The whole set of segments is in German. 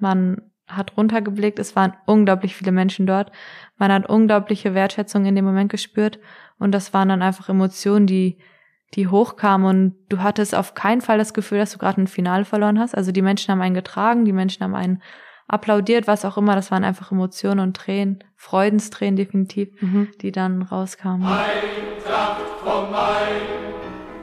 Man hat runtergeblickt, es waren unglaublich viele Menschen dort. Man hat unglaubliche Wertschätzung in dem Moment gespürt und das waren dann einfach Emotionen, die die hochkamen und du hattest auf keinen Fall das Gefühl, dass du gerade ein Finale verloren hast. Also die Menschen haben einen getragen, die Menschen haben einen applaudiert, was auch immer. Das waren einfach Emotionen und Tränen, Freudenstränen definitiv, mhm. die dann rauskamen. Eintracht vom Main,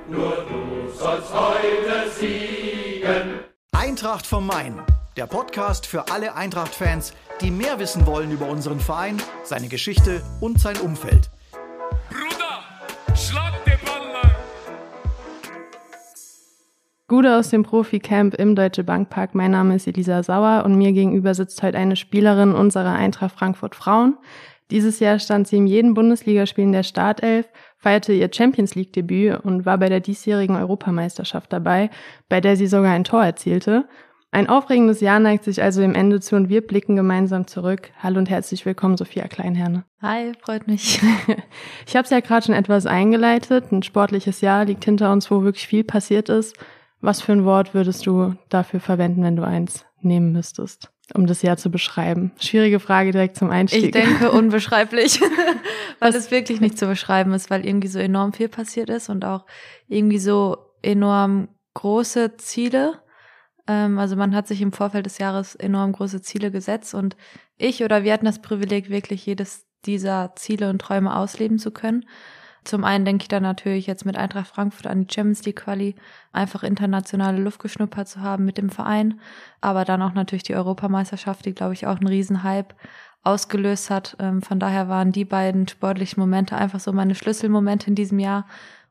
nur du sollst heute siegen. Eintracht vom Main, der Podcast für alle Eintracht-Fans, die mehr wissen wollen über unseren Verein, seine Geschichte und sein Umfeld. Bruder, schlag den Ball lang. Gute aus dem Profi-Camp im Deutsche Bankpark. Mein Name ist Elisa Sauer und mir gegenüber sitzt heute eine Spielerin unserer Eintracht Frankfurt Frauen. Dieses Jahr stand sie in jedem Bundesligaspiel in der Startelf, feierte ihr Champions League Debüt und war bei der diesjährigen Europameisterschaft dabei, bei der sie sogar ein Tor erzielte. Ein aufregendes Jahr neigt sich also im Ende zu und wir blicken gemeinsam zurück. Hallo und herzlich willkommen, Sophia Kleinherne. Hi, freut mich. ich habe es ja gerade schon etwas eingeleitet. Ein sportliches Jahr liegt hinter uns, wo wirklich viel passiert ist. Was für ein Wort würdest du dafür verwenden, wenn du eins nehmen müsstest, um das Jahr zu beschreiben? Schwierige Frage direkt zum Einstieg. Ich denke unbeschreiblich, weil es wirklich nicht zu beschreiben ist, weil irgendwie so enorm viel passiert ist und auch irgendwie so enorm große Ziele. Ähm, also man hat sich im Vorfeld des Jahres enorm große Ziele gesetzt und ich oder wir hatten das Privileg, wirklich jedes dieser Ziele und Träume ausleben zu können. Zum einen denke ich da natürlich jetzt mit Eintracht Frankfurt an die Champions League Quali, einfach internationale Luft geschnuppert zu haben mit dem Verein, aber dann auch natürlich die Europameisterschaft, die glaube ich auch einen Riesenhype ausgelöst hat. Ähm, von daher waren die beiden sportlichen Momente einfach so meine Schlüsselmomente in diesem Jahr.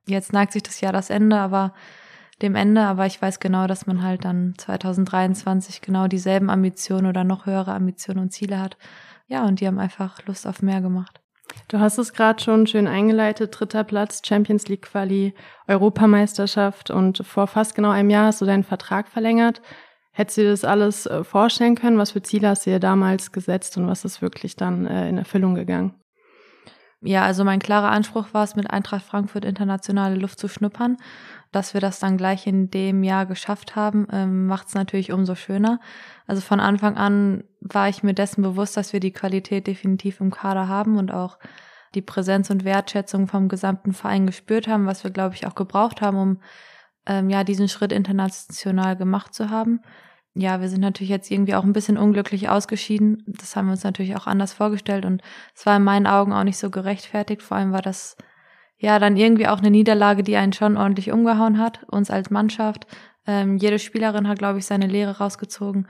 Jetzt neigt sich das Jahr das Ende, aber dem Ende, aber ich weiß genau, dass man halt dann 2023 genau dieselben Ambitionen oder noch höhere Ambitionen und Ziele hat. Ja, und die haben einfach Lust auf mehr gemacht. Du hast es gerade schon schön eingeleitet, dritter Platz, Champions League Quali, Europameisterschaft und vor fast genau einem Jahr hast du deinen Vertrag verlängert. Hättest du dir das alles äh, vorstellen können? Was für Ziele hast du dir damals gesetzt und was ist wirklich dann äh, in Erfüllung gegangen? Ja, also mein klarer Anspruch war es, mit Eintracht Frankfurt internationale Luft zu schnuppern. Dass wir das dann gleich in dem Jahr geschafft haben, ähm, macht es natürlich umso schöner. Also von Anfang an war ich mir dessen bewusst, dass wir die Qualität definitiv im Kader haben und auch die Präsenz und Wertschätzung vom gesamten Verein gespürt haben, was wir, glaube ich, auch gebraucht haben, um ähm, ja diesen Schritt international gemacht zu haben. Ja, wir sind natürlich jetzt irgendwie auch ein bisschen unglücklich ausgeschieden. Das haben wir uns natürlich auch anders vorgestellt und es war in meinen Augen auch nicht so gerechtfertigt. Vor allem war das ja dann irgendwie auch eine Niederlage, die einen schon ordentlich umgehauen hat, uns als Mannschaft. Ähm, jede Spielerin hat, glaube ich, seine Lehre rausgezogen.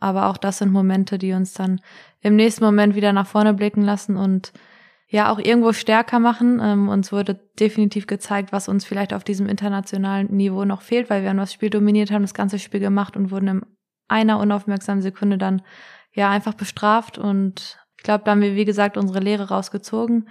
Aber auch das sind Momente, die uns dann im nächsten Moment wieder nach vorne blicken lassen und ja auch irgendwo stärker machen. Ähm, uns wurde definitiv gezeigt, was uns vielleicht auf diesem internationalen Niveau noch fehlt, weil wir haben das Spiel dominiert, haben das ganze Spiel gemacht und wurden in einer unaufmerksamen Sekunde dann ja einfach bestraft. Und ich glaube, da haben wir, wie gesagt, unsere Lehre rausgezogen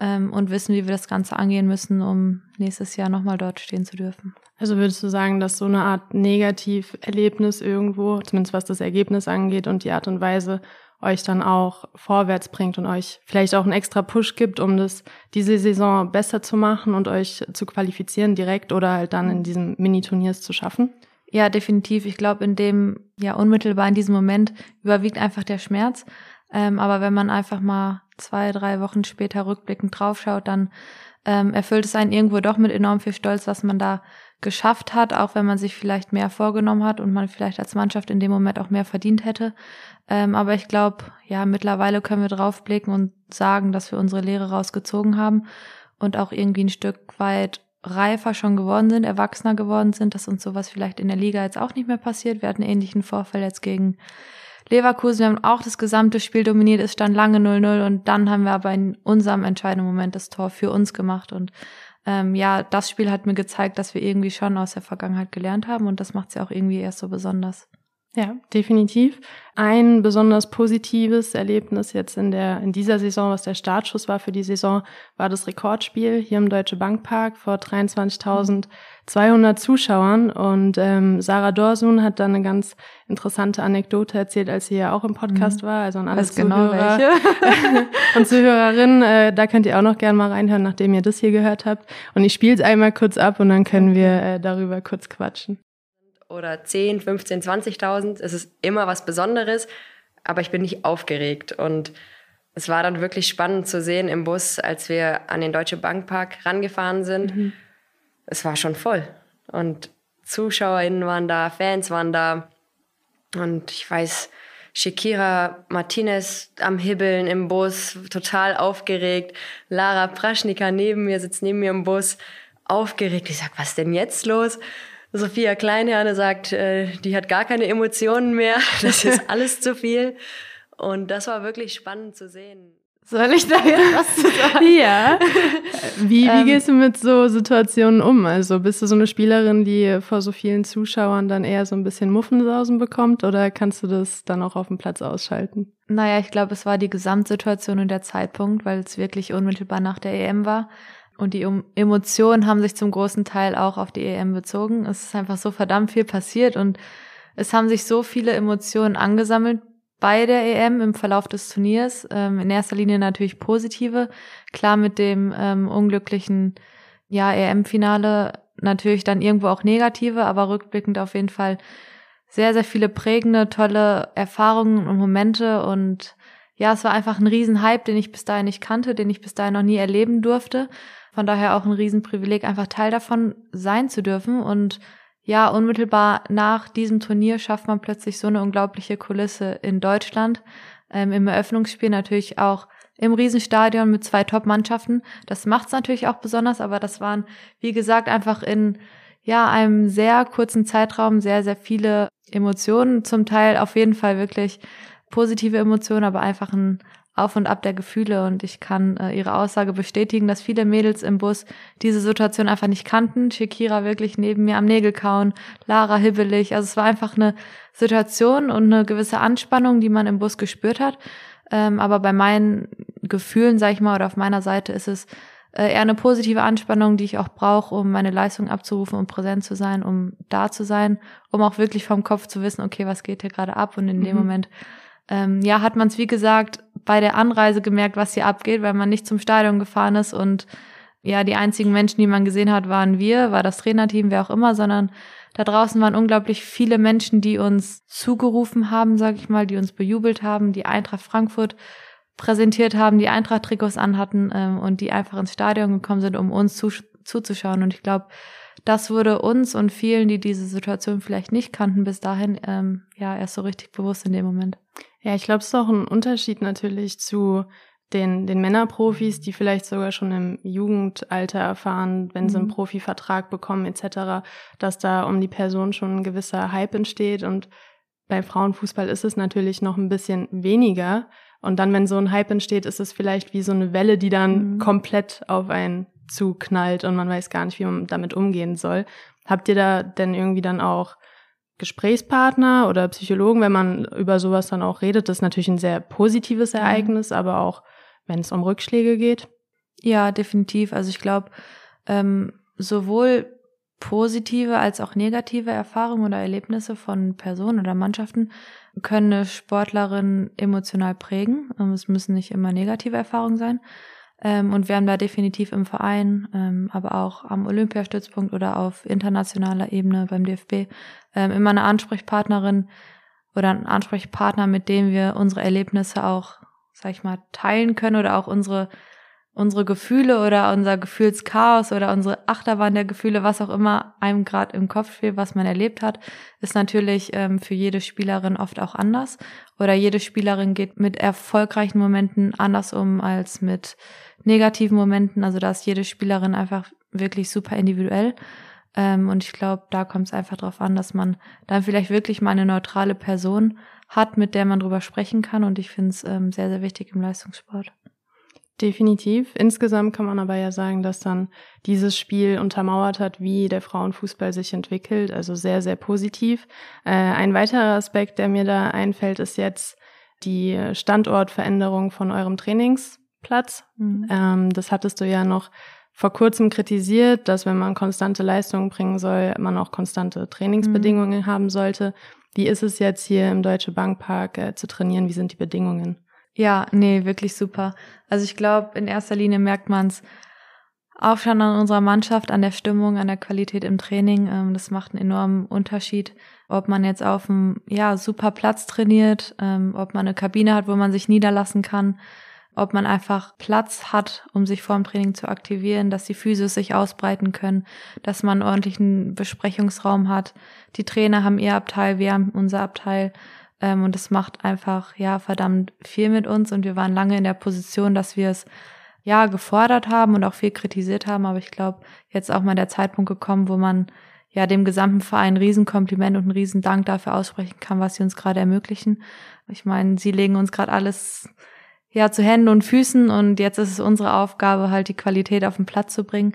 ähm, und wissen, wie wir das Ganze angehen müssen, um nächstes Jahr nochmal dort stehen zu dürfen. Also würdest du sagen, dass so eine Art Negativerlebnis irgendwo, zumindest was das Ergebnis angeht und die Art und Weise, euch dann auch vorwärts bringt und euch vielleicht auch einen extra Push gibt, um das diese Saison besser zu machen und euch zu qualifizieren direkt oder halt dann in diesem Mini-Turniers zu schaffen? Ja, definitiv. Ich glaube, in dem, ja, unmittelbar in diesem Moment überwiegt einfach der Schmerz. Ähm, aber wenn man einfach mal zwei, drei Wochen später rückblickend draufschaut, dann ähm, erfüllt es einen irgendwo doch mit enorm viel Stolz, was man da geschafft hat, auch wenn man sich vielleicht mehr vorgenommen hat und man vielleicht als Mannschaft in dem Moment auch mehr verdient hätte. Ähm, aber ich glaube, ja, mittlerweile können wir draufblicken und sagen, dass wir unsere Lehre rausgezogen haben und auch irgendwie ein Stück weit reifer schon geworden sind, erwachsener geworden sind, dass uns sowas vielleicht in der Liga jetzt auch nicht mehr passiert. Wir hatten ähnlichen Vorfall jetzt gegen Leverkusen, wir haben auch das gesamte Spiel dominiert, es stand lange 0-0 und dann haben wir aber in unserem entscheidenden Moment das Tor für uns gemacht und ähm, ja, das Spiel hat mir gezeigt, dass wir irgendwie schon aus der Vergangenheit gelernt haben und das macht es ja auch irgendwie erst so besonders. Ja, definitiv. Ein besonders positives Erlebnis jetzt in der, in dieser Saison, was der Startschuss war für die Saison, war das Rekordspiel hier im Deutsche Bankpark vor 23.200 Zuschauern. Und ähm, Sarah Dorsun hat da eine ganz interessante Anekdote erzählt, als sie ja auch im Podcast mhm. war. Also an alle Was genau Zuhörer genau und Zuhörerinnen, äh, da könnt ihr auch noch gerne mal reinhören, nachdem ihr das hier gehört habt. Und ich spiele es einmal kurz ab und dann können wir äh, darüber kurz quatschen oder 10, 15, 20.000. Es ist immer was Besonderes, aber ich bin nicht aufgeregt. Und es war dann wirklich spannend zu sehen im Bus, als wir an den Deutsche Bankpark rangefahren sind. Mhm. Es war schon voll. Und ZuschauerInnen waren da, Fans waren da. Und ich weiß, Shakira Martinez am Hibbeln im Bus, total aufgeregt. Lara Praschnika neben mir sitzt neben mir im Bus, aufgeregt. Ich sag, was ist denn jetzt los? Sophia Kleinherne sagt, äh, die hat gar keine Emotionen mehr. Das ist alles zu viel. Und das war wirklich spannend zu sehen. Soll ich da jetzt was zu sagen? ja. Wie, wie ähm, gehst du mit so Situationen um? Also bist du so eine Spielerin, die vor so vielen Zuschauern dann eher so ein bisschen Muffensausen bekommt oder kannst du das dann auch auf dem Platz ausschalten? Naja, ich glaube, es war die Gesamtsituation und der Zeitpunkt, weil es wirklich unmittelbar nach der EM war. Und die Emotionen haben sich zum großen Teil auch auf die EM bezogen. Es ist einfach so verdammt viel passiert und es haben sich so viele Emotionen angesammelt bei der EM im Verlauf des Turniers. Ähm, in erster Linie natürlich positive. Klar mit dem ähm, unglücklichen ja, EM-Finale natürlich dann irgendwo auch negative, aber rückblickend auf jeden Fall sehr, sehr viele prägende, tolle Erfahrungen und Momente und ja, es war einfach ein Riesenhype, den ich bis dahin nicht kannte, den ich bis dahin noch nie erleben durfte. Von daher auch ein Riesenprivileg, einfach Teil davon sein zu dürfen und ja, unmittelbar nach diesem Turnier schafft man plötzlich so eine unglaubliche Kulisse in Deutschland. Ähm, Im Eröffnungsspiel natürlich auch im Riesenstadion mit zwei Top-Mannschaften. Das macht's natürlich auch besonders, aber das waren, wie gesagt, einfach in ja einem sehr kurzen Zeitraum sehr, sehr viele Emotionen. Zum Teil auf jeden Fall wirklich positive Emotionen, aber einfach ein auf und ab der Gefühle und ich kann äh, ihre Aussage bestätigen, dass viele Mädels im Bus diese Situation einfach nicht kannten. Shakira wirklich neben mir am Nägel kauen, Lara hibbelig. Also es war einfach eine Situation und eine gewisse Anspannung, die man im Bus gespürt hat. Ähm, aber bei meinen Gefühlen, sag ich mal, oder auf meiner Seite ist es äh, eher eine positive Anspannung, die ich auch brauche, um meine Leistung abzurufen, um präsent zu sein, um da zu sein, um auch wirklich vom Kopf zu wissen, okay, was geht hier gerade ab und in mhm. dem Moment ähm, ja, hat man es, wie gesagt, bei der Anreise gemerkt, was hier abgeht, weil man nicht zum Stadion gefahren ist und ja, die einzigen Menschen, die man gesehen hat, waren wir, war das Trainerteam, wer auch immer, sondern da draußen waren unglaublich viele Menschen, die uns zugerufen haben, sag ich mal, die uns bejubelt haben, die Eintracht Frankfurt präsentiert haben, die Eintracht-Trikots anhatten ähm, und die einfach ins Stadion gekommen sind, um uns zu, zuzuschauen. Und ich glaube, das wurde uns und vielen, die diese Situation vielleicht nicht kannten, bis dahin ähm, ja erst so richtig bewusst in dem Moment. Ja, ich glaube, es ist auch ein Unterschied natürlich zu den, den Männerprofis, die vielleicht sogar schon im Jugendalter erfahren, wenn sie einen mhm. Profivertrag bekommen etc., dass da um die Person schon ein gewisser Hype entsteht und bei Frauenfußball ist es natürlich noch ein bisschen weniger. Und dann, wenn so ein Hype entsteht, ist es vielleicht wie so eine Welle, die dann mhm. komplett auf einen zuknallt und man weiß gar nicht, wie man damit umgehen soll. Habt ihr da denn irgendwie dann auch Gesprächspartner oder Psychologen, wenn man über sowas dann auch redet, das ist natürlich ein sehr positives mhm. Ereignis, mhm. aber auch wenn es um Rückschläge geht. Ja, definitiv. Also ich glaube, ähm, sowohl positive als auch negative Erfahrungen oder Erlebnisse von Personen oder Mannschaften können eine Sportlerin emotional prägen. Ähm, es müssen nicht immer negative Erfahrungen sein. Ähm, und wir haben da definitiv im Verein, ähm, aber auch am Olympiastützpunkt oder auf internationaler Ebene beim DFB ähm, immer eine Ansprechpartnerin oder einen Ansprechpartner, mit dem wir unsere Erlebnisse auch, sag ich mal, teilen können oder auch unsere unsere Gefühle oder unser Gefühlschaos oder unsere Achterbahn der Gefühle, was auch immer einem gerade im Kopf spielt, was man erlebt hat, ist natürlich ähm, für jede Spielerin oft auch anders. Oder jede Spielerin geht mit erfolgreichen Momenten anders um als mit negativen Momenten. Also da ist jede Spielerin einfach wirklich super individuell. Ähm, und ich glaube, da kommt es einfach darauf an, dass man dann vielleicht wirklich mal eine neutrale Person hat, mit der man drüber sprechen kann. Und ich finde es ähm, sehr, sehr wichtig im Leistungssport. Definitiv. Insgesamt kann man aber ja sagen, dass dann dieses Spiel untermauert hat, wie der Frauenfußball sich entwickelt. Also sehr, sehr positiv. Äh, ein weiterer Aspekt, der mir da einfällt, ist jetzt die Standortveränderung von eurem Trainingsplatz. Mhm. Ähm, das hattest du ja noch vor kurzem kritisiert, dass wenn man konstante Leistungen bringen soll, man auch konstante Trainingsbedingungen mhm. haben sollte. Wie ist es jetzt hier im Deutsche Bankpark äh, zu trainieren? Wie sind die Bedingungen? Ja, nee, wirklich super. Also ich glaube, in erster Linie merkt man es auch schon an unserer Mannschaft, an der Stimmung, an der Qualität im Training. Ähm, das macht einen enormen Unterschied, ob man jetzt auf einem ja, super Platz trainiert, ähm, ob man eine Kabine hat, wo man sich niederlassen kann, ob man einfach Platz hat, um sich vor dem Training zu aktivieren, dass die Physios sich ausbreiten können, dass man einen ordentlichen Besprechungsraum hat. Die Trainer haben ihr Abteil, wir haben unser Abteil. Ähm, und es macht einfach, ja, verdammt viel mit uns. Und wir waren lange in der Position, dass wir es ja gefordert haben und auch viel kritisiert haben. Aber ich glaube, jetzt auch mal der Zeitpunkt gekommen, wo man ja dem gesamten Verein ein Riesenkompliment und einen Riesendank dafür aussprechen kann, was sie uns gerade ermöglichen. Ich meine, sie legen uns gerade alles ja zu Händen und Füßen und jetzt ist es unsere Aufgabe, halt die Qualität auf den Platz zu bringen.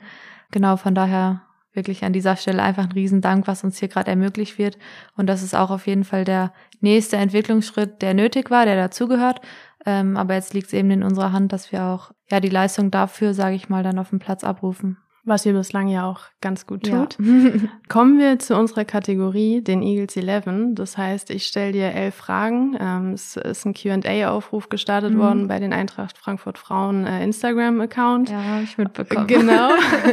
Genau, von daher wirklich an dieser Stelle einfach ein Riesendank, was uns hier gerade ermöglicht wird. Und das ist auch auf jeden Fall der nächste Entwicklungsschritt, der nötig war, der dazugehört. Ähm, aber jetzt liegt es eben in unserer Hand, dass wir auch ja die Leistung dafür, sage ich mal, dann auf dem Platz abrufen. Was ihr bislang ja auch ganz gut tut. Ja. Kommen wir zu unserer Kategorie, den Eagles 11. Das heißt, ich stelle dir elf Fragen. Ähm, es ist ein Q&A-Aufruf gestartet mhm. worden bei den Eintracht Frankfurt Frauen äh, Instagram-Account. Ja, habe ich mitbekommen. Genau.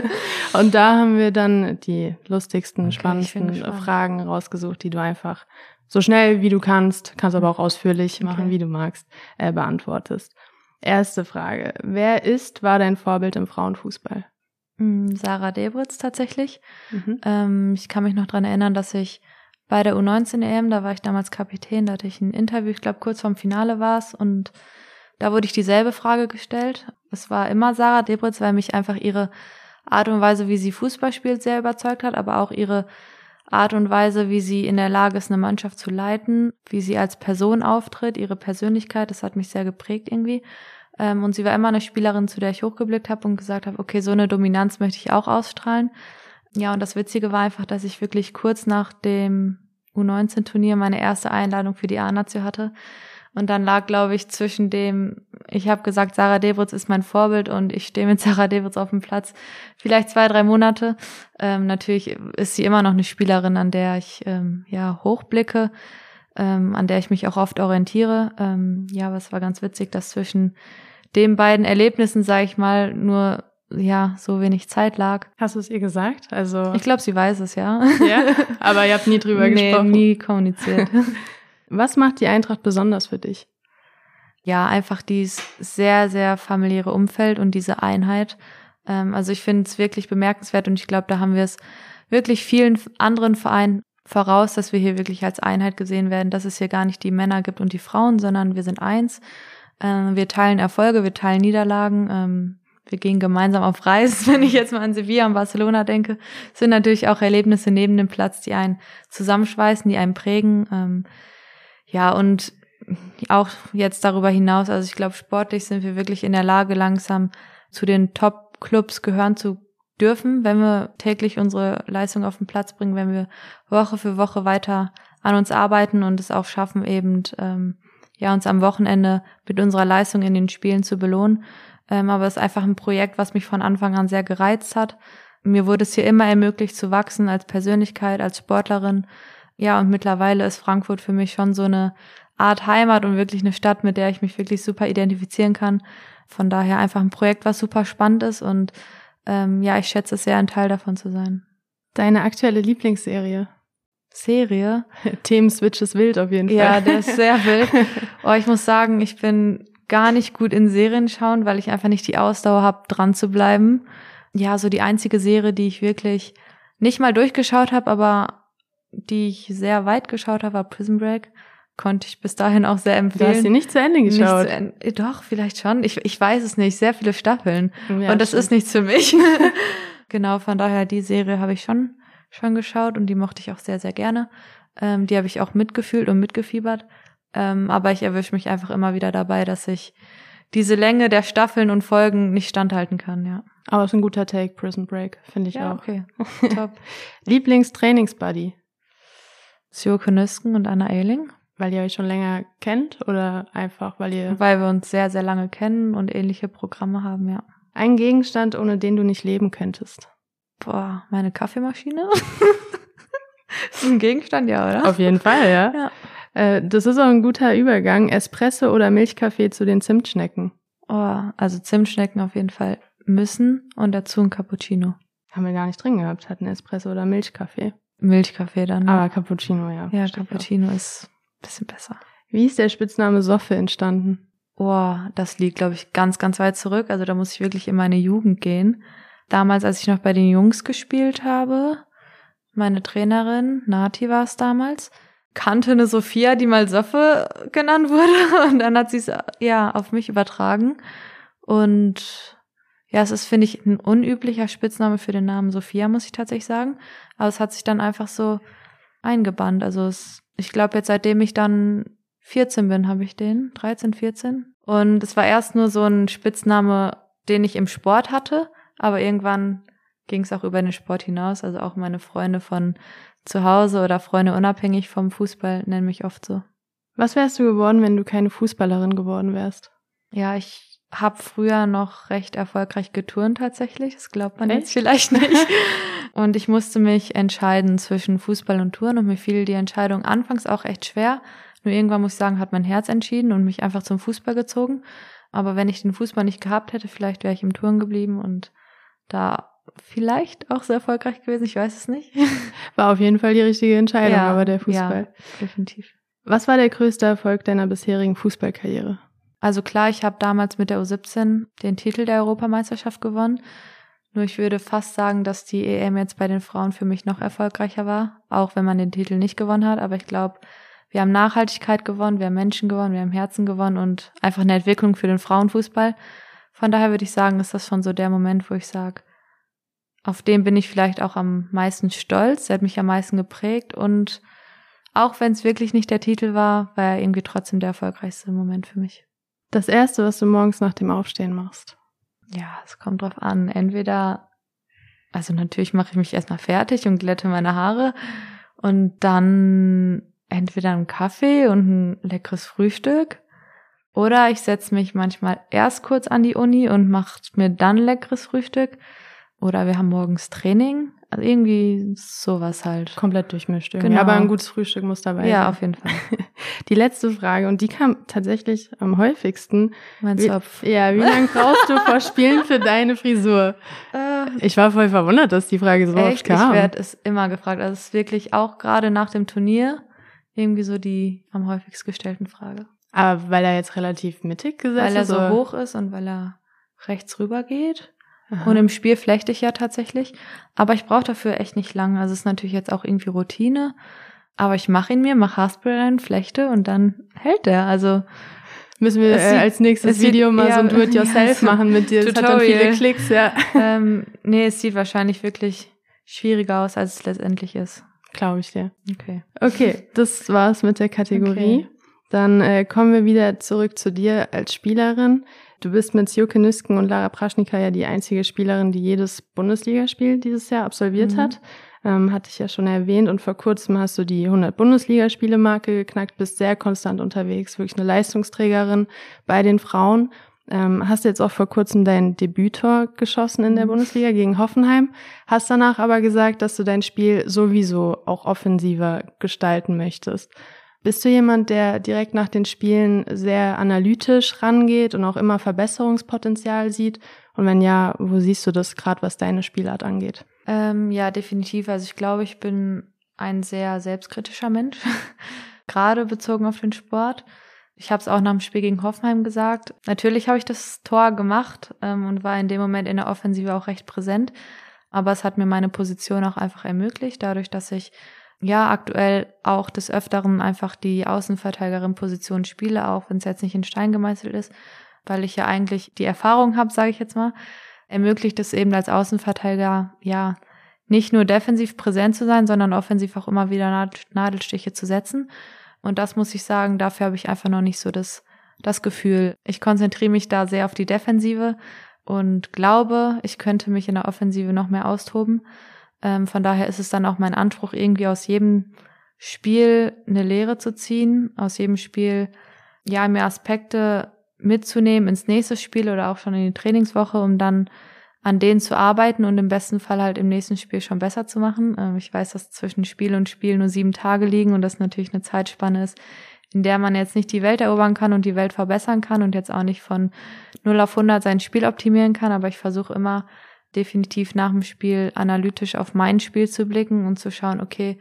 Und da haben wir dann die lustigsten, okay, spannendsten Fragen rausgesucht, die du einfach so schnell wie du kannst, kannst aber auch ausführlich machen, okay. wie du magst, äh, beantwortest. Erste Frage. Wer ist, war dein Vorbild im Frauenfußball? Mm, Sarah Debritz tatsächlich. Mhm. Ähm, ich kann mich noch dran erinnern, dass ich bei der U19-EM, da war ich damals Kapitän, da hatte ich ein Interview, ich glaube kurz vorm Finale war es und da wurde ich dieselbe Frage gestellt. Es war immer Sarah Debritz, weil mich einfach ihre Art und Weise, wie sie Fußball spielt, sehr überzeugt hat, aber auch ihre Art und Weise, wie sie in der Lage ist, eine Mannschaft zu leiten, wie sie als Person auftritt, ihre Persönlichkeit, das hat mich sehr geprägt irgendwie. Ähm, und sie war immer eine Spielerin, zu der ich hochgeblickt habe und gesagt habe, okay, so eine Dominanz möchte ich auch ausstrahlen. Ja, und das Witzige war einfach, dass ich wirklich kurz nach dem U19-Turnier meine erste Einladung für die A-Nation hatte. Und dann lag, glaube ich, zwischen dem, ich habe gesagt, Sarah Debritz ist mein Vorbild und ich stehe mit Sarah Debritz auf dem Platz, vielleicht zwei, drei Monate. Ähm, natürlich ist sie immer noch eine Spielerin, an der ich ähm, ja hochblicke, ähm, an der ich mich auch oft orientiere. Ähm, ja, aber es war ganz witzig, dass zwischen den beiden Erlebnissen, sage ich mal, nur ja, so wenig Zeit lag. Hast du es ihr gesagt? Also Ich glaube, sie weiß es, ja. Ja, aber ihr habt nie drüber nee, gesprochen. nie kommuniziert. Was macht die Eintracht besonders für dich? Ja, einfach dieses sehr, sehr familiäre Umfeld und diese Einheit. Ähm, also ich finde es wirklich bemerkenswert und ich glaube, da haben wir es wirklich vielen anderen Vereinen voraus, dass wir hier wirklich als Einheit gesehen werden, dass es hier gar nicht die Männer gibt und die Frauen, sondern wir sind eins. Ähm, wir teilen Erfolge, wir teilen Niederlagen. Ähm, wir gehen gemeinsam auf Reisen, wenn ich jetzt mal an Sevilla und Barcelona denke. Es sind natürlich auch Erlebnisse neben dem Platz, die einen zusammenschweißen, die einen prägen. Ähm, ja, und auch jetzt darüber hinaus, also ich glaube, sportlich sind wir wirklich in der Lage, langsam zu den Top-Clubs gehören zu dürfen, wenn wir täglich unsere Leistung auf den Platz bringen, wenn wir Woche für Woche weiter an uns arbeiten und es auch schaffen, eben ähm, ja, uns am Wochenende mit unserer Leistung in den Spielen zu belohnen. Ähm, aber es ist einfach ein Projekt, was mich von Anfang an sehr gereizt hat. Mir wurde es hier immer ermöglicht zu wachsen als Persönlichkeit, als Sportlerin. Ja, und mittlerweile ist Frankfurt für mich schon so eine Art Heimat und wirklich eine Stadt, mit der ich mich wirklich super identifizieren kann. Von daher einfach ein Projekt, was super spannend ist und ähm, ja, ich schätze es sehr, ein Teil davon zu sein. Deine aktuelle Lieblingsserie? Serie. Themenswitch ist wild auf jeden Fall. Ja, der ist sehr wild. Oh, ich muss sagen, ich bin gar nicht gut in Serien schauen, weil ich einfach nicht die Ausdauer habe, dran zu bleiben. Ja, so die einzige Serie, die ich wirklich nicht mal durchgeschaut habe, aber die ich sehr weit geschaut habe, war Prison Break. Konnte ich bis dahin auch sehr empfehlen. Du hast sie nicht zu Ende geschaut. Zu Ende, doch, vielleicht schon. Ich, ich weiß es nicht. Sehr viele Staffeln. Ja, Und das stimmt. ist nichts für mich. genau, von daher, die Serie habe ich schon schon geschaut und die mochte ich auch sehr, sehr gerne. Ähm, die habe ich auch mitgefühlt und mitgefiebert. Ähm, aber ich erwische mich einfach immer wieder dabei, dass ich diese Länge der Staffeln und Folgen nicht standhalten kann, ja. Aber es ist ein guter Take, Prison Break, finde ich ja, auch. okay. Top. Lieblingstrainingsbuddy? Sio Nüsken und Anna Ehling. Weil ihr euch schon länger kennt oder einfach, weil ihr. Weil wir uns sehr, sehr lange kennen und ähnliche Programme haben, ja. Ein Gegenstand, ohne den du nicht leben könntest. Boah, meine Kaffeemaschine? ist ein Gegenstand, ja, oder? Auf jeden Fall, ja. ja. Äh, das ist auch ein guter Übergang. Espresso oder Milchkaffee zu den Zimtschnecken? Oh, also Zimtschnecken auf jeden Fall müssen und dazu ein Cappuccino. Haben wir gar nicht drin gehabt, hatten Espresso oder Milchkaffee. Milchkaffee dann. Aber Cappuccino, ja. Ja, Cappuccino ist bisschen besser. Wie ist der Spitzname Soffe entstanden? Oh, das liegt, glaube ich, ganz, ganz weit zurück. Also da muss ich wirklich in meine Jugend gehen. Damals, als ich noch bei den Jungs gespielt habe, meine Trainerin, Nati war es damals, kannte eine Sophia, die mal Soffe genannt wurde. Und dann hat sie es ja auf mich übertragen. Und ja, es ist, finde ich, ein unüblicher Spitzname für den Namen Sophia, muss ich tatsächlich sagen. Aber es hat sich dann einfach so eingebannt. Also es, ich glaube, jetzt seitdem ich dann 14 bin, habe ich den. 13, 14. Und es war erst nur so ein Spitzname, den ich im Sport hatte. Aber irgendwann ging es auch über den Sport hinaus. Also auch meine Freunde von zu Hause oder Freunde unabhängig vom Fußball nennen mich oft so. Was wärst du geworden, wenn du keine Fußballerin geworden wärst? Ja, ich habe früher noch recht erfolgreich geturnt tatsächlich. Das glaubt man Echt? jetzt vielleicht nicht. und ich musste mich entscheiden zwischen Fußball und Touren und mir fiel die Entscheidung anfangs auch echt schwer. Nur irgendwann muss ich sagen, hat mein Herz entschieden und mich einfach zum Fußball gezogen. Aber wenn ich den Fußball nicht gehabt hätte, vielleicht wäre ich im Touren geblieben und da vielleicht auch sehr erfolgreich gewesen, ich weiß es nicht. War auf jeden Fall die richtige Entscheidung, ja, aber der Fußball. Ja, definitiv. Was war der größte Erfolg deiner bisherigen Fußballkarriere? Also klar, ich habe damals mit der U17 den Titel der Europameisterschaft gewonnen. Nur ich würde fast sagen, dass die EM jetzt bei den Frauen für mich noch erfolgreicher war, auch wenn man den Titel nicht gewonnen hat. Aber ich glaube, wir haben Nachhaltigkeit gewonnen, wir haben Menschen gewonnen, wir haben Herzen gewonnen und einfach eine Entwicklung für den Frauenfußball. Von daher würde ich sagen, ist das schon so der Moment, wo ich sage, auf den bin ich vielleicht auch am meisten stolz. Der hat mich am meisten geprägt und auch wenn es wirklich nicht der Titel war, war er irgendwie trotzdem der erfolgreichste Moment für mich. Das erste, was du morgens nach dem Aufstehen machst? Ja, es kommt drauf an. Entweder, also natürlich mache ich mich erstmal fertig und glätte meine Haare und dann entweder einen Kaffee und ein leckeres Frühstück oder ich setze mich manchmal erst kurz an die Uni und mache mir dann leckeres Frühstück oder wir haben morgens Training. Also irgendwie sowas halt. Komplett durchmischt. Irgendwie. Genau. aber ein gutes Frühstück muss dabei sein. Ja, auf jeden Fall. Die letzte Frage, und die kam tatsächlich am häufigsten. Mein Zopf. Wie, ja, wie lange brauchst du vor Spielen für deine Frisur? Äh, ich war voll verwundert, dass die Frage so echt? oft kam. Ich werde es immer gefragt. Also es ist wirklich auch gerade nach dem Turnier irgendwie so die am häufigst gestellten Frage. Aber weil er jetzt relativ mittig gesetzt ist? Weil er so oder? hoch ist und weil er rechts rüber geht. Aha. Und im Spiel flechte ich ja tatsächlich. Aber ich brauche dafür echt nicht lange. Also es ist natürlich jetzt auch irgendwie Routine. Aber ich mache ihn mir, mache Haarspray rein, flechte und dann hält der. Also müssen wir äh, als nächstes Video mal ja, so ein Do-it-yourself ja, machen mit dir. Das Tutorial. hat dann viele Klicks, ja. ähm, nee, es sieht wahrscheinlich wirklich schwieriger aus, als es letztendlich ist. Glaube ich dir. Okay. Okay, das war's mit der Kategorie. Okay. Dann äh, kommen wir wieder zurück zu dir als Spielerin. Du bist mit Sjoke Nüsken und Lara Praschnika ja die einzige Spielerin, die jedes Bundesligaspiel dieses Jahr absolviert mhm. hat. Ähm, hatte ich ja schon erwähnt. Und vor kurzem hast du die 100 Bundesligaspiele-Marke geknackt, bist sehr konstant unterwegs, wirklich eine Leistungsträgerin bei den Frauen. Ähm, hast jetzt auch vor kurzem dein Debütor geschossen in der mhm. Bundesliga gegen Hoffenheim, hast danach aber gesagt, dass du dein Spiel sowieso auch offensiver gestalten möchtest. Bist du jemand, der direkt nach den Spielen sehr analytisch rangeht und auch immer Verbesserungspotenzial sieht? Und wenn ja, wo siehst du das gerade, was deine Spielart angeht? Ähm, ja, definitiv. Also ich glaube, ich bin ein sehr selbstkritischer Mensch, gerade bezogen auf den Sport. Ich habe es auch nach dem Spiel gegen Hoffenheim gesagt. Natürlich habe ich das Tor gemacht ähm, und war in dem Moment in der Offensive auch recht präsent. Aber es hat mir meine Position auch einfach ermöglicht, dadurch, dass ich ja aktuell auch des Öfteren einfach die Außenverteidigerin-Position spiele, auch wenn es jetzt nicht in Stein gemeißelt ist, weil ich ja eigentlich die Erfahrung habe, sage ich jetzt mal, ermöglicht es eben als Außenverteidiger, ja, nicht nur defensiv präsent zu sein, sondern offensiv auch immer wieder Nadelstiche zu setzen. Und das muss ich sagen, dafür habe ich einfach noch nicht so das, das Gefühl. Ich konzentriere mich da sehr auf die Defensive und glaube, ich könnte mich in der Offensive noch mehr austoben. Ähm, von daher ist es dann auch mein Anspruch, irgendwie aus jedem Spiel eine Lehre zu ziehen, aus jedem Spiel ja mehr Aspekte mitzunehmen ins nächste Spiel oder auch schon in die Trainingswoche, um dann an denen zu arbeiten und im besten Fall halt im nächsten Spiel schon besser zu machen. Ähm, ich weiß, dass zwischen Spiel und Spiel nur sieben Tage liegen und das natürlich eine Zeitspanne ist, in der man jetzt nicht die Welt erobern kann und die Welt verbessern kann und jetzt auch nicht von 0 auf 100 sein Spiel optimieren kann, aber ich versuche immer definitiv nach dem Spiel analytisch auf mein Spiel zu blicken und zu schauen, okay,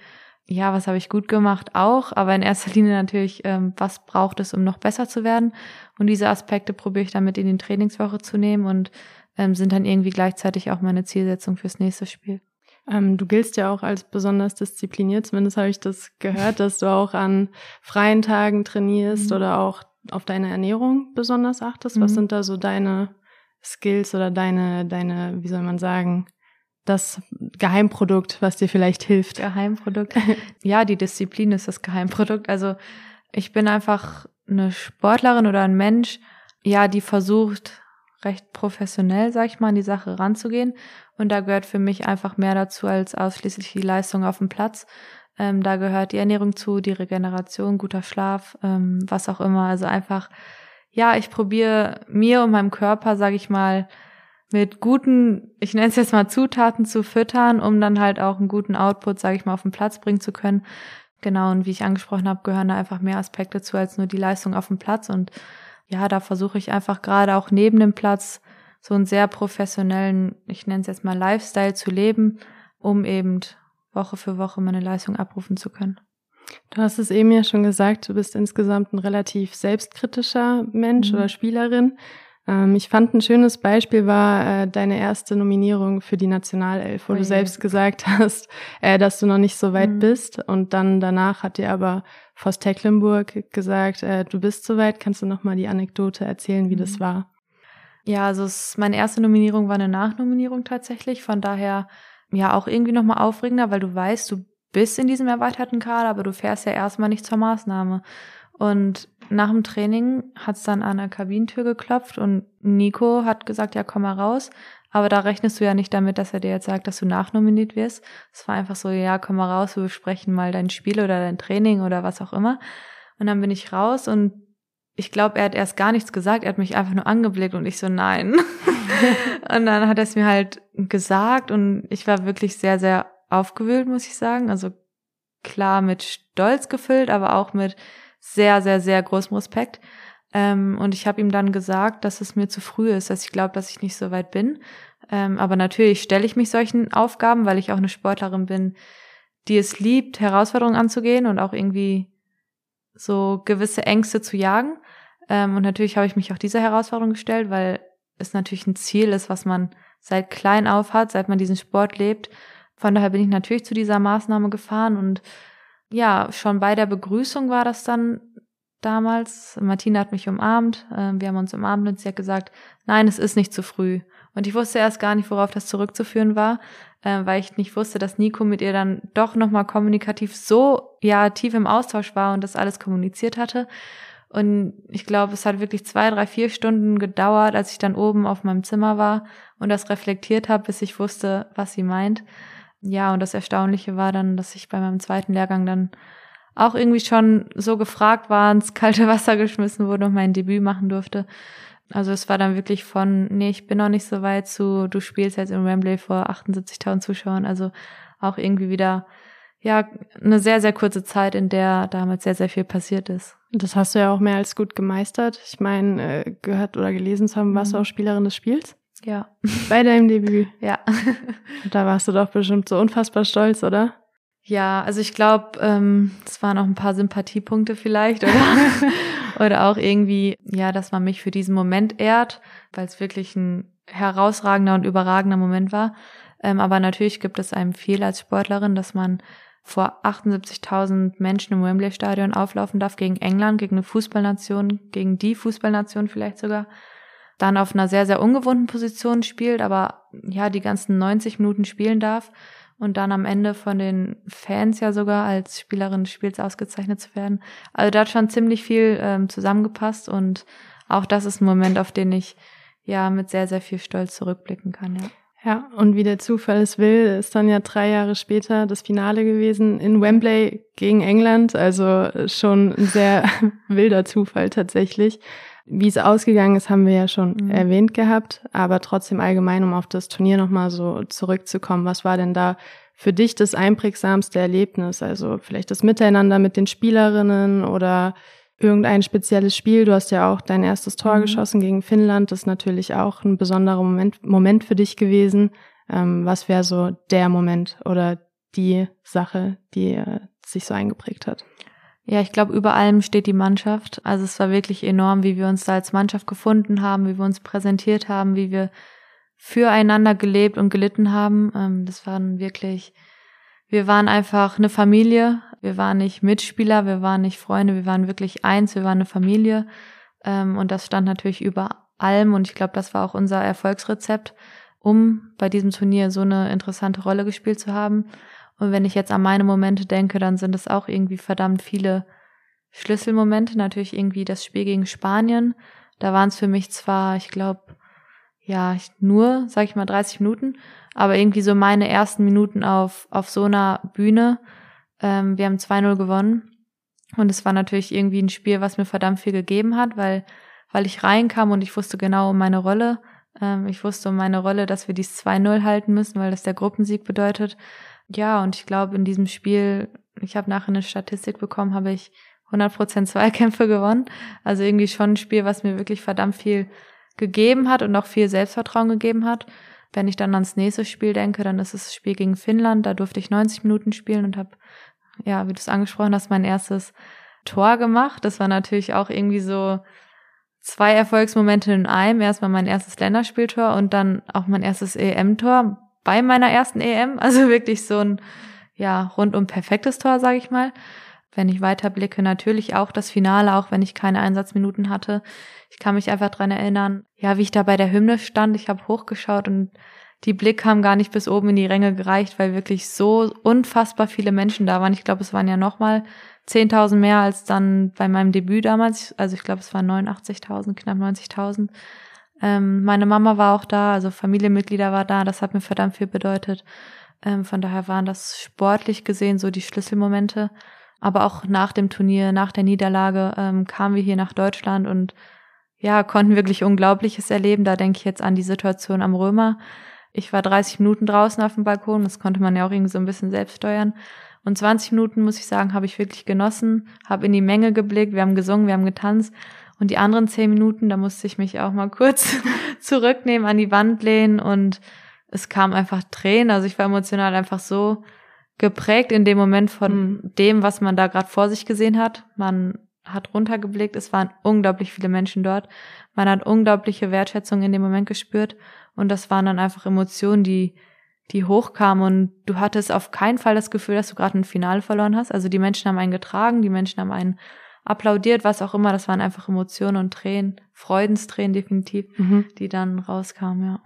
ja, was habe ich gut gemacht auch, aber in erster Linie natürlich, ähm, was braucht es, um noch besser zu werden. Und diese Aspekte probiere ich damit in die Trainingswoche zu nehmen und ähm, sind dann irgendwie gleichzeitig auch meine Zielsetzung fürs nächste Spiel. Ähm, du giltst ja auch als besonders diszipliniert, zumindest habe ich das gehört, dass du auch an freien Tagen trainierst mhm. oder auch auf deine Ernährung besonders achtest. Mhm. Was sind da so deine Skills oder deine, deine, wie soll man sagen, das Geheimprodukt, was dir vielleicht hilft? Geheimprodukt. ja, die Disziplin ist das Geheimprodukt. Also ich bin einfach eine Sportlerin oder ein Mensch, ja, die versucht, recht professionell, sag ich mal, an die Sache ranzugehen. Und da gehört für mich einfach mehr dazu als ausschließlich die Leistung auf dem Platz. Ähm, da gehört die Ernährung zu, die Regeneration, guter Schlaf, ähm, was auch immer. Also einfach, ja, ich probiere mir und meinem Körper, sag ich mal, mit guten, ich nenne es jetzt mal Zutaten zu füttern, um dann halt auch einen guten Output, sage ich mal, auf den Platz bringen zu können. Genau, und wie ich angesprochen habe, gehören da einfach mehr Aspekte zu als nur die Leistung auf dem Platz. Und ja, da versuche ich einfach gerade auch neben dem Platz so einen sehr professionellen, ich nenne es jetzt mal Lifestyle zu leben, um eben Woche für Woche meine Leistung abrufen zu können. Du hast es eben ja schon gesagt, du bist insgesamt ein relativ selbstkritischer Mensch mhm. oder Spielerin. Ähm, ich fand ein schönes Beispiel war äh, deine erste Nominierung für die Nationalelf, wo oh du selbst gesagt hast, äh, dass du noch nicht so weit mhm. bist. Und dann danach hat dir aber Voss Tecklenburg gesagt, äh, du bist so weit. Kannst du noch mal die Anekdote erzählen, wie mhm. das war? Ja, also es, meine erste Nominierung war eine Nachnominierung tatsächlich. Von daher ja auch irgendwie noch mal aufregender, weil du weißt, du bist in diesem erweiterten Kader, aber du fährst ja erstmal nicht zur Maßnahme. Und nach dem Training hat's dann an der Kabinentür geklopft und Nico hat gesagt, ja, komm mal raus. Aber da rechnest du ja nicht damit, dass er dir jetzt sagt, dass du nachnominiert wirst. Es war einfach so, ja, komm mal raus, wir besprechen mal dein Spiel oder dein Training oder was auch immer. Und dann bin ich raus und ich glaube, er hat erst gar nichts gesagt, er hat mich einfach nur angeblickt und ich so, nein. und dann hat er es mir halt gesagt und ich war wirklich sehr, sehr aufgewühlt, muss ich sagen. Also klar mit Stolz gefüllt, aber auch mit sehr, sehr, sehr großem Respekt. Ähm, und ich habe ihm dann gesagt, dass es mir zu früh ist, dass ich glaube, dass ich nicht so weit bin. Ähm, aber natürlich stelle ich mich solchen Aufgaben, weil ich auch eine Sportlerin bin, die es liebt, Herausforderungen anzugehen und auch irgendwie so gewisse Ängste zu jagen. Ähm, und natürlich habe ich mich auch dieser Herausforderung gestellt, weil es natürlich ein Ziel ist, was man seit klein auf hat, seit man diesen Sport lebt. Von daher bin ich natürlich zu dieser Maßnahme gefahren und ja, schon bei der Begrüßung war das dann damals. Martina hat mich umarmt. Äh, wir haben uns umarmt und sie hat gesagt, nein, es ist nicht zu früh. Und ich wusste erst gar nicht, worauf das zurückzuführen war, äh, weil ich nicht wusste, dass Nico mit ihr dann doch nochmal kommunikativ so, ja, tief im Austausch war und das alles kommuniziert hatte. Und ich glaube, es hat wirklich zwei, drei, vier Stunden gedauert, als ich dann oben auf meinem Zimmer war und das reflektiert habe, bis ich wusste, was sie meint ja, und das Erstaunliche war dann, dass ich bei meinem zweiten Lehrgang dann auch irgendwie schon so gefragt war, ins kalte Wasser geschmissen wurde und mein Debüt machen durfte. Also es war dann wirklich von, nee, ich bin noch nicht so weit zu, du spielst jetzt in Wembley vor 78.000 Zuschauern. Also auch irgendwie wieder, ja, eine sehr, sehr kurze Zeit, in der damals sehr, sehr viel passiert ist. Das hast du ja auch mehr als gut gemeistert. Ich meine, äh, gehört oder gelesen zu haben, warst du mhm. auch Spielerin des Spiels? Ja. Bei deinem Debüt? Ja. da warst du doch bestimmt so unfassbar stolz, oder? Ja, also ich glaube, ähm, es waren auch ein paar Sympathiepunkte vielleicht, oder? oder auch irgendwie, ja, dass man mich für diesen Moment ehrt, weil es wirklich ein herausragender und überragender Moment war. Ähm, aber natürlich gibt es einem viel als Sportlerin, dass man vor 78.000 Menschen im Wembley-Stadion auflaufen darf gegen England, gegen eine Fußballnation, gegen die Fußballnation vielleicht sogar dann auf einer sehr, sehr ungewohnten Position spielt, aber ja, die ganzen 90 Minuten spielen darf und dann am Ende von den Fans ja sogar als Spielerin des Spiels ausgezeichnet zu werden. Also da hat schon ziemlich viel ähm, zusammengepasst und auch das ist ein Moment, auf den ich ja mit sehr, sehr viel Stolz zurückblicken kann, ja. Ja, und wie der Zufall es will, ist dann ja drei Jahre später das Finale gewesen in Wembley gegen England. Also schon ein sehr wilder Zufall tatsächlich. Wie es ausgegangen ist, haben wir ja schon mhm. erwähnt gehabt, aber trotzdem allgemein, um auf das Turnier nochmal so zurückzukommen, was war denn da für dich das einprägsamste Erlebnis? Also vielleicht das Miteinander mit den Spielerinnen oder irgendein spezielles Spiel. Du hast ja auch dein erstes Tor mhm. geschossen gegen Finnland. Das ist natürlich auch ein besonderer Moment, Moment für dich gewesen. Ähm, was wäre so der Moment oder die Sache, die äh, sich so eingeprägt hat? Ja, ich glaube, über allem steht die Mannschaft. Also es war wirklich enorm, wie wir uns da als Mannschaft gefunden haben, wie wir uns präsentiert haben, wie wir füreinander gelebt und gelitten haben. Ähm, das waren wirklich, wir waren einfach eine Familie. Wir waren nicht Mitspieler, wir waren nicht Freunde, wir waren wirklich eins, wir waren eine Familie. Ähm, und das stand natürlich über allem. Und ich glaube, das war auch unser Erfolgsrezept, um bei diesem Turnier so eine interessante Rolle gespielt zu haben. Und wenn ich jetzt an meine Momente denke, dann sind es auch irgendwie verdammt viele Schlüsselmomente. Natürlich irgendwie das Spiel gegen Spanien. Da waren es für mich zwar, ich glaube, ja, nur, sag ich mal, 30 Minuten, aber irgendwie so meine ersten Minuten auf, auf so einer Bühne. Ähm, wir haben 2-0 gewonnen. Und es war natürlich irgendwie ein Spiel, was mir verdammt viel gegeben hat, weil, weil ich reinkam und ich wusste genau um meine Rolle. Ähm, ich wusste um meine Rolle, dass wir dies 2-0 halten müssen, weil das der Gruppensieg bedeutet. Ja, und ich glaube, in diesem Spiel, ich habe nachher eine Statistik bekommen, habe ich 100% Zweikämpfe gewonnen. Also irgendwie schon ein Spiel, was mir wirklich verdammt viel gegeben hat und auch viel Selbstvertrauen gegeben hat. Wenn ich dann ans nächste Spiel denke, dann ist es das Spiel gegen Finnland. Da durfte ich 90 Minuten spielen und habe, ja, wie du es angesprochen hast, mein erstes Tor gemacht. Das war natürlich auch irgendwie so zwei Erfolgsmomente in einem. Erstmal mein erstes Länderspieltor und dann auch mein erstes EM-Tor bei meiner ersten EM. Also wirklich so ein ja rundum perfektes Tor, sage ich mal. Wenn ich weiterblicke, natürlich auch das Finale, auch wenn ich keine Einsatzminuten hatte. Ich kann mich einfach dran erinnern, ja, wie ich da bei der Hymne stand. Ich habe hochgeschaut und die Blick haben gar nicht bis oben in die Ränge gereicht, weil wirklich so unfassbar viele Menschen da waren. Ich glaube, es waren ja nochmal 10.000 mehr als dann bei meinem Debüt damals. Also ich glaube, es waren 89.000, knapp 90.000. Ähm, meine Mama war auch da, also Familienmitglieder war da, das hat mir verdammt viel bedeutet. Ähm, von daher waren das sportlich gesehen so die Schlüsselmomente. Aber auch nach dem Turnier, nach der Niederlage ähm, kamen wir hier nach Deutschland und ja, konnten wirklich Unglaubliches erleben. Da denke ich jetzt an die Situation am Römer. Ich war 30 Minuten draußen auf dem Balkon, das konnte man ja auch irgendwie so ein bisschen selbst steuern. Und 20 Minuten, muss ich sagen, habe ich wirklich genossen, habe in die Menge geblickt, wir haben gesungen, wir haben getanzt und die anderen zehn Minuten, da musste ich mich auch mal kurz zurücknehmen, an die Wand lehnen und es kam einfach Tränen. Also ich war emotional einfach so geprägt in dem Moment von mhm. dem, was man da gerade vor sich gesehen hat. Man hat runtergeblickt, es waren unglaublich viele Menschen dort. Man hat unglaubliche Wertschätzung in dem Moment gespürt und das waren dann einfach Emotionen, die die hochkamen und du hattest auf keinen Fall das Gefühl, dass du gerade ein Finale verloren hast. Also die Menschen haben einen getragen, die Menschen haben einen applaudiert, was auch immer. Das waren einfach Emotionen und Tränen, Freudenstränen definitiv, mhm. die dann rauskamen, ja.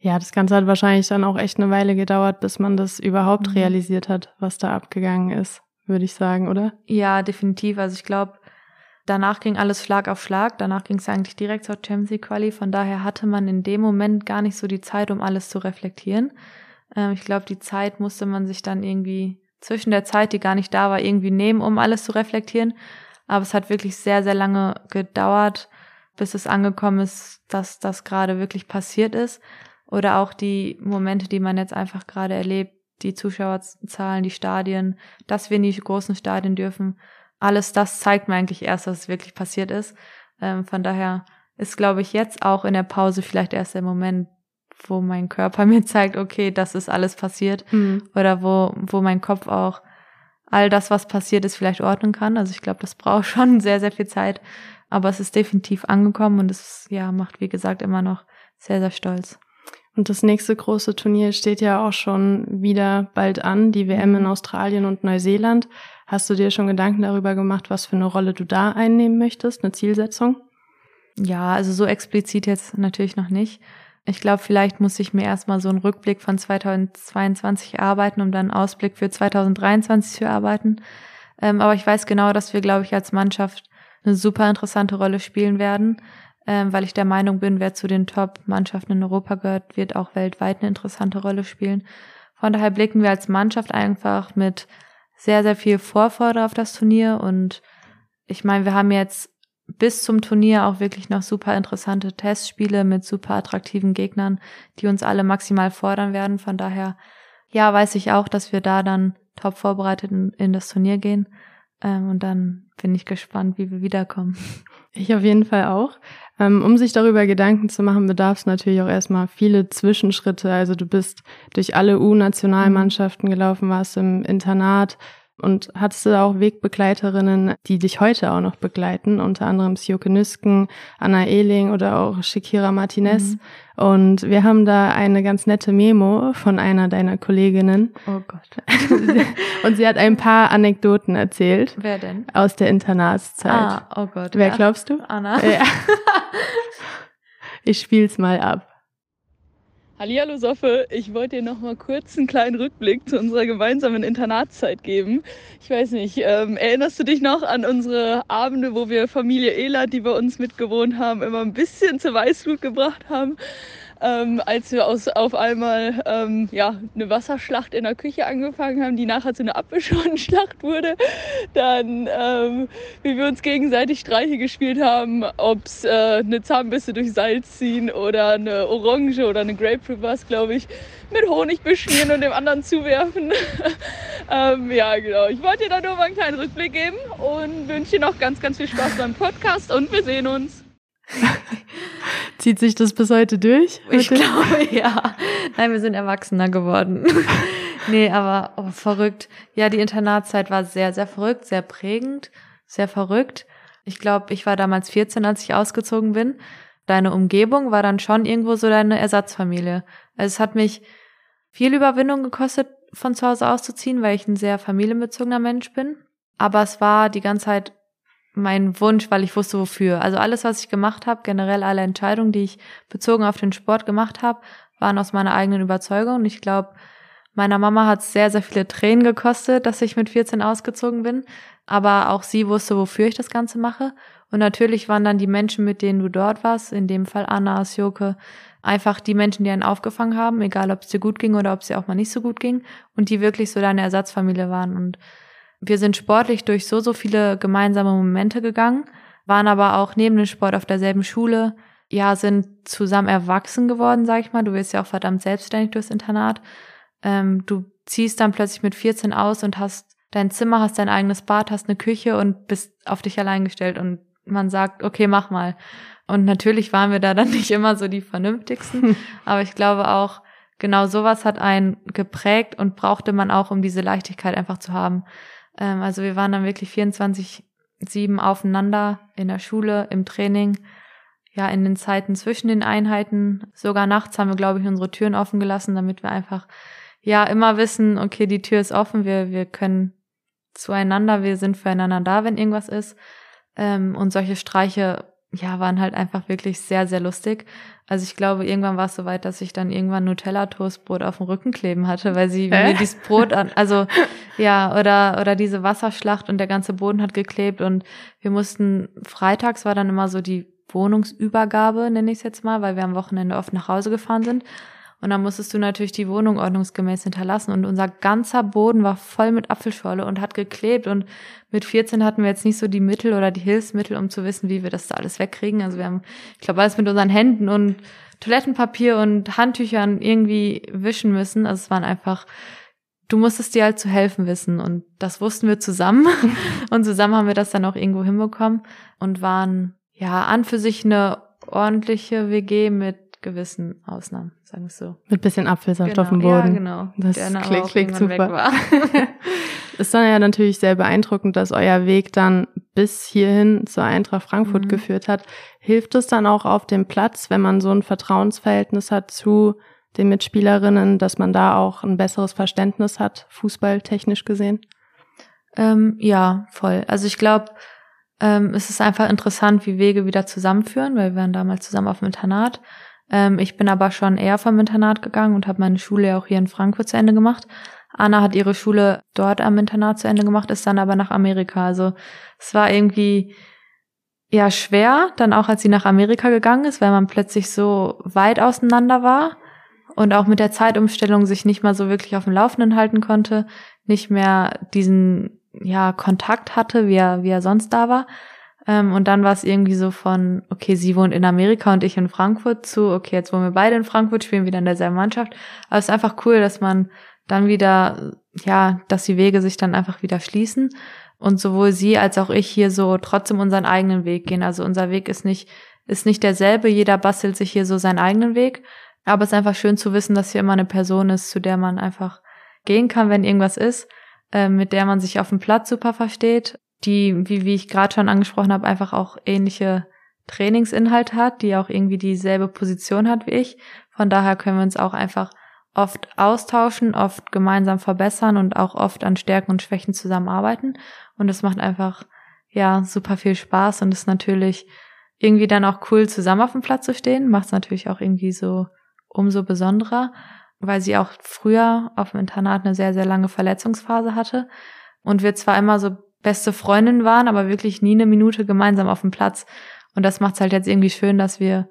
Ja, das Ganze hat wahrscheinlich dann auch echt eine Weile gedauert, bis man das überhaupt mhm. realisiert hat, was da abgegangen ist, würde ich sagen, oder? Ja, definitiv. Also ich glaube, danach ging alles Schlag auf Schlag. Danach ging es eigentlich direkt zur Champions League Quali. Von daher hatte man in dem Moment gar nicht so die Zeit, um alles zu reflektieren. Ähm, ich glaube, die Zeit musste man sich dann irgendwie zwischen der Zeit, die gar nicht da war, irgendwie nehmen, um alles zu reflektieren. Aber es hat wirklich sehr, sehr lange gedauert, bis es angekommen ist, dass das gerade wirklich passiert ist. Oder auch die Momente, die man jetzt einfach gerade erlebt, die Zuschauerzahlen, die Stadien, dass wir in die großen Stadien dürfen. Alles das zeigt mir eigentlich erst, dass es wirklich passiert ist. Ähm, von daher ist, glaube ich, jetzt auch in der Pause vielleicht erst der Moment, wo mein Körper mir zeigt, okay, das ist alles passiert. Mhm. Oder wo, wo mein Kopf auch all das, was passiert ist, vielleicht ordnen kann. Also ich glaube, das braucht schon sehr, sehr viel Zeit. Aber es ist definitiv angekommen und es ja, macht, wie gesagt, immer noch sehr, sehr stolz. Und das nächste große Turnier steht ja auch schon wieder bald an, die WM in mhm. Australien und Neuseeland. Hast du dir schon Gedanken darüber gemacht, was für eine Rolle du da einnehmen möchtest, eine Zielsetzung? Ja, also so explizit jetzt natürlich noch nicht. Ich glaube, vielleicht muss ich mir erstmal so einen Rückblick von 2022 erarbeiten, um dann einen Ausblick für 2023 zu erarbeiten. Ähm, aber ich weiß genau, dass wir, glaube ich, als Mannschaft eine super interessante Rolle spielen werden, ähm, weil ich der Meinung bin, wer zu den Top-Mannschaften in Europa gehört, wird auch weltweit eine interessante Rolle spielen. Von daher blicken wir als Mannschaft einfach mit sehr, sehr viel Vorfreude auf das Turnier und ich meine, wir haben jetzt bis zum Turnier auch wirklich noch super interessante Testspiele mit super attraktiven Gegnern, die uns alle maximal fordern werden. Von daher ja, weiß ich auch, dass wir da dann top vorbereitet in, das Turnier gehen. Ähm, und dann bin ich gespannt, wie wir wiederkommen. Ich auf jeden Fall auch. Ähm, um sich darüber Gedanken zu machen, bedarf es natürlich auch erstmal viele Zwischenschritte. Also du bist durch alle U-Nationalmannschaften gelaufen, warst im Internat, und hattest du auch Wegbegleiterinnen, die dich heute auch noch begleiten, unter anderem Sjoke Nüsken, Anna Ehling oder auch Shakira Martinez. Mhm. Und wir haben da eine ganz nette Memo von einer deiner Kolleginnen. Oh Gott. und sie hat ein paar Anekdoten erzählt. Wer denn? Aus der Internatszeit. Ah, oh Gott. Wer ja. glaubst du? Anna. Ja. Ich spiel's mal ab. Hallihallo Soffe, ich wollte dir noch mal kurz einen kleinen Rückblick zu unserer gemeinsamen Internatszeit geben. Ich weiß nicht, ähm, erinnerst du dich noch an unsere Abende, wo wir Familie Ela, die bei uns mitgewohnt haben, immer ein bisschen zur Weißglut gebracht haben? Ähm, als wir aus, auf einmal ähm, ja, eine Wasserschlacht in der Küche angefangen haben, die nachher zu einer Apfelschorlenschlacht wurde. Dann, ähm, wie wir uns gegenseitig Streiche gespielt haben, ob es äh, eine Zahnbisse durch Salz ziehen oder eine Orange oder eine Grapefruit war es, glaube ich, mit Honig beschmieren und dem anderen zuwerfen. ähm, ja, genau. Ich wollte dir da nur mal einen kleinen Rückblick geben und wünsche dir noch ganz, ganz viel Spaß beim Podcast und wir sehen uns. Zieht sich das bis heute durch? Ich glaube, ja. Nein, wir sind erwachsener geworden. nee, aber oh, verrückt. Ja, die Internatszeit war sehr, sehr verrückt, sehr prägend, sehr verrückt. Ich glaube, ich war damals 14, als ich ausgezogen bin. Deine Umgebung war dann schon irgendwo so deine Ersatzfamilie. Also es hat mich viel Überwindung gekostet, von zu Hause auszuziehen, weil ich ein sehr familienbezogener Mensch bin. Aber es war die ganze Zeit mein Wunsch, weil ich wusste wofür. Also alles, was ich gemacht habe, generell alle Entscheidungen, die ich bezogen auf den Sport gemacht habe, waren aus meiner eigenen Überzeugung. Und ich glaube, meiner Mama hat es sehr, sehr viele Tränen gekostet, dass ich mit 14 ausgezogen bin. Aber auch sie wusste, wofür ich das Ganze mache. Und natürlich waren dann die Menschen, mit denen du dort warst, in dem Fall Anna, Asjoke, einfach die Menschen, die einen aufgefangen haben, egal ob es dir gut ging oder ob es dir auch mal nicht so gut ging und die wirklich so deine Ersatzfamilie waren. Und wir sind sportlich durch so, so viele gemeinsame Momente gegangen, waren aber auch neben dem Sport auf derselben Schule, ja, sind zusammen erwachsen geworden, sag ich mal. Du wirst ja auch verdammt selbstständig durchs Internat. Ähm, du ziehst dann plötzlich mit 14 aus und hast dein Zimmer, hast dein eigenes Bad, hast eine Küche und bist auf dich allein gestellt und man sagt, okay, mach mal. Und natürlich waren wir da dann nicht immer so die vernünftigsten, aber ich glaube auch, genau sowas hat einen geprägt und brauchte man auch, um diese Leichtigkeit einfach zu haben. Ähm, also wir waren dann wirklich 24-7 aufeinander in der Schule, im Training, ja, in den Zeiten zwischen den Einheiten. Sogar nachts haben wir, glaube ich, unsere Türen offen gelassen, damit wir einfach, ja, immer wissen, okay, die Tür ist offen, wir, wir können zueinander, wir sind füreinander da, wenn irgendwas ist. Ähm, und solche Streiche ja, waren halt einfach wirklich sehr, sehr lustig. Also ich glaube, irgendwann war es so weit, dass ich dann irgendwann Nutella-Toastbrot auf dem Rücken kleben hatte, weil sie äh? mir dieses Brot an, also ja, oder, oder diese Wasserschlacht und der ganze Boden hat geklebt und wir mussten, freitags war dann immer so die Wohnungsübergabe, nenne ich es jetzt mal, weil wir am Wochenende oft nach Hause gefahren sind. Und dann musstest du natürlich die Wohnung ordnungsgemäß hinterlassen. Und unser ganzer Boden war voll mit Apfelschorle und hat geklebt. Und mit 14 hatten wir jetzt nicht so die Mittel oder die Hilfsmittel, um zu wissen, wie wir das da alles wegkriegen. Also wir haben, ich glaube, alles mit unseren Händen und Toilettenpapier und Handtüchern irgendwie wischen müssen. Also es waren einfach, du musstest dir halt zu helfen wissen. Und das wussten wir zusammen. und zusammen haben wir das dann auch irgendwo hinbekommen und waren, ja, an für sich eine ordentliche WG mit gewissen Ausnahmen, sagen wir es so. Mit bisschen Apfelsaft genau. auf dem Boden. Ja, genau. Das klingt, klingt super. ist dann ja natürlich sehr beeindruckend, dass euer Weg dann bis hierhin zur Eintracht Frankfurt mhm. geführt hat. Hilft es dann auch auf dem Platz, wenn man so ein Vertrauensverhältnis hat zu den Mitspielerinnen, dass man da auch ein besseres Verständnis hat, fußballtechnisch gesehen? Ähm, ja, voll. Also ich glaube, ähm, es ist einfach interessant, wie Wege wieder zusammenführen, weil wir waren damals zusammen auf dem Internat. Ähm, ich bin aber schon eher vom Internat gegangen und habe meine Schule ja auch hier in Frankfurt zu Ende gemacht. Anna hat ihre Schule dort am Internat zu Ende gemacht, ist dann aber nach Amerika. Also es war irgendwie ja schwer, dann auch als sie nach Amerika gegangen ist, weil man plötzlich so weit auseinander war und auch mit der Zeitumstellung sich nicht mal so wirklich auf dem Laufenden halten konnte, nicht mehr diesen ja Kontakt hatte, wie er, wie er sonst da war. Ähm, und dann war es irgendwie so von, okay, sie wohnt in Amerika und ich in Frankfurt zu, okay, jetzt wohnen wir beide in Frankfurt, spielen wieder in derselben Mannschaft. Aber es ist einfach cool, dass man dann wieder, ja, dass die Wege sich dann einfach wieder schließen und sowohl sie als auch ich hier so trotzdem unseren eigenen Weg gehen. Also unser Weg ist nicht, ist nicht derselbe. Jeder bastelt sich hier so seinen eigenen Weg. Aber es ist einfach schön zu wissen, dass hier immer eine Person ist, zu der man einfach gehen kann, wenn irgendwas ist, äh, mit der man sich auf dem Platz super versteht, die, wie, wie ich gerade schon angesprochen habe, einfach auch ähnliche Trainingsinhalt hat, die auch irgendwie dieselbe Position hat wie ich. Von daher können wir uns auch einfach oft austauschen, oft gemeinsam verbessern und auch oft an Stärken und Schwächen zusammenarbeiten. Und es macht einfach, ja, super viel Spaß und ist natürlich irgendwie dann auch cool, zusammen auf dem Platz zu stehen. Macht es natürlich auch irgendwie so umso besonderer, weil sie auch früher auf dem Internat eine sehr, sehr lange Verletzungsphase hatte und wir zwar immer so beste Freundinnen waren, aber wirklich nie eine Minute gemeinsam auf dem Platz. Und das macht es halt jetzt irgendwie schön, dass wir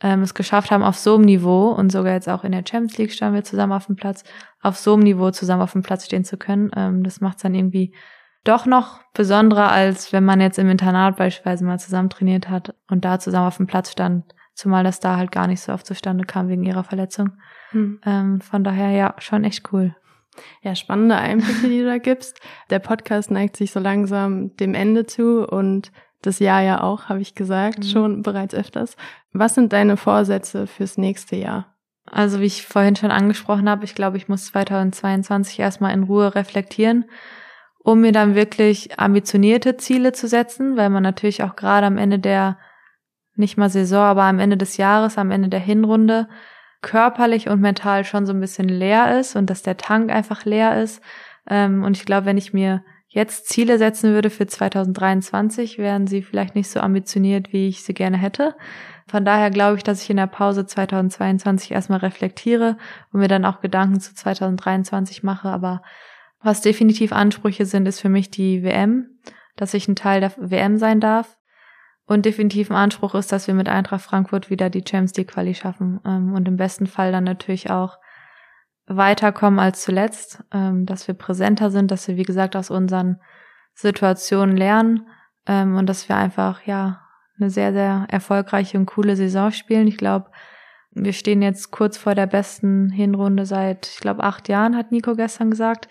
ähm, es geschafft haben, auf so einem Niveau und sogar jetzt auch in der Champions League standen wir zusammen auf dem Platz, auf so einem Niveau zusammen auf dem Platz stehen zu können. Ähm, das macht es dann irgendwie doch noch besonderer, als wenn man jetzt im Internat beispielsweise mal zusammen trainiert hat und da zusammen auf dem Platz stand, zumal das da halt gar nicht so oft zustande kam wegen ihrer Verletzung. Hm. Ähm, von daher ja, schon echt cool. Ja, spannende Einblicke, die du da gibst. Der Podcast neigt sich so langsam dem Ende zu und das Jahr ja auch, habe ich gesagt, mhm. schon bereits öfters. Was sind deine Vorsätze fürs nächste Jahr? Also wie ich vorhin schon angesprochen habe, ich glaube, ich muss 2022 erstmal in Ruhe reflektieren, um mir dann wirklich ambitionierte Ziele zu setzen, weil man natürlich auch gerade am Ende der, nicht mal Saison, aber am Ende des Jahres, am Ende der Hinrunde körperlich und mental schon so ein bisschen leer ist und dass der Tank einfach leer ist. Ähm, und ich glaube, wenn ich mir jetzt Ziele setzen würde für 2023, wären sie vielleicht nicht so ambitioniert, wie ich sie gerne hätte. Von daher glaube ich, dass ich in der Pause 2022 erstmal reflektiere und mir dann auch Gedanken zu 2023 mache. Aber was definitiv Ansprüche sind, ist für mich die WM, dass ich ein Teil der WM sein darf. Und definitiv ein Anspruch ist, dass wir mit Eintracht Frankfurt wieder die Champions League Quali schaffen. Ähm, und im besten Fall dann natürlich auch weiterkommen als zuletzt, ähm, dass wir präsenter sind, dass wir, wie gesagt, aus unseren Situationen lernen ähm, und dass wir einfach, ja, eine sehr, sehr erfolgreiche und coole Saison spielen. Ich glaube, wir stehen jetzt kurz vor der besten Hinrunde seit, ich glaube, acht Jahren, hat Nico gestern gesagt.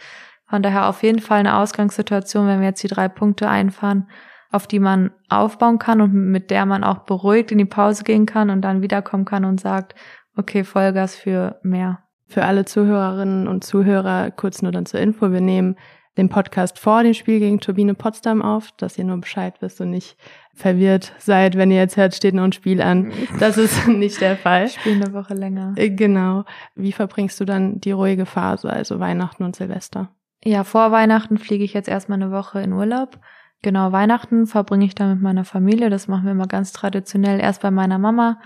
Von daher auf jeden Fall eine Ausgangssituation, wenn wir jetzt die drei Punkte einfahren, auf die man aufbauen kann und mit der man auch beruhigt in die Pause gehen kann und dann wiederkommen kann und sagt, okay, Vollgas für mehr. Für alle Zuhörerinnen und Zuhörer kurz nur dann zur Info. Wir nehmen den Podcast vor dem Spiel gegen Turbine Potsdam auf, dass ihr nur Bescheid wisst und nicht verwirrt seid, wenn ihr jetzt hört, steht noch ein Spiel an. Das ist nicht der Fall. Spiel eine Woche länger. Äh, genau. Wie verbringst du dann die ruhige Phase, also Weihnachten und Silvester? Ja, vor Weihnachten fliege ich jetzt erstmal eine Woche in Urlaub. Genau, Weihnachten verbringe ich dann mit meiner Familie. Das machen wir immer ganz traditionell. Erst bei meiner Mama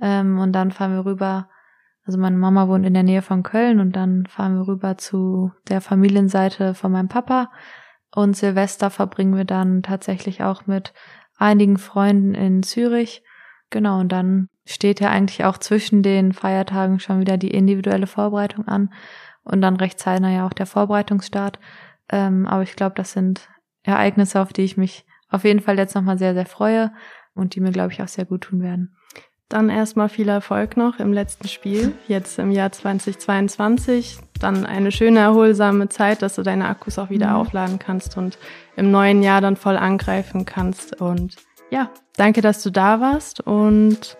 ähm, und dann fahren wir rüber also meine Mama wohnt in der Nähe von Köln und dann fahren wir rüber zu der Familienseite von meinem Papa. Und Silvester verbringen wir dann tatsächlich auch mit einigen Freunden in Zürich. Genau, und dann steht ja eigentlich auch zwischen den Feiertagen schon wieder die individuelle Vorbereitung an und dann recht zeitnah ja auch der Vorbereitungsstart. Ähm, aber ich glaube, das sind Ereignisse, auf die ich mich auf jeden Fall jetzt nochmal sehr, sehr freue und die mir, glaube ich, auch sehr gut tun werden. Dann erstmal viel Erfolg noch im letzten Spiel, jetzt im Jahr 2022. Dann eine schöne, erholsame Zeit, dass du deine Akkus auch wieder mhm. aufladen kannst und im neuen Jahr dann voll angreifen kannst. Und ja, danke, dass du da warst und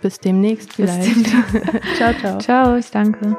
bis demnächst vielleicht. Bis demnächst. ciao, ciao. Ciao, ich danke.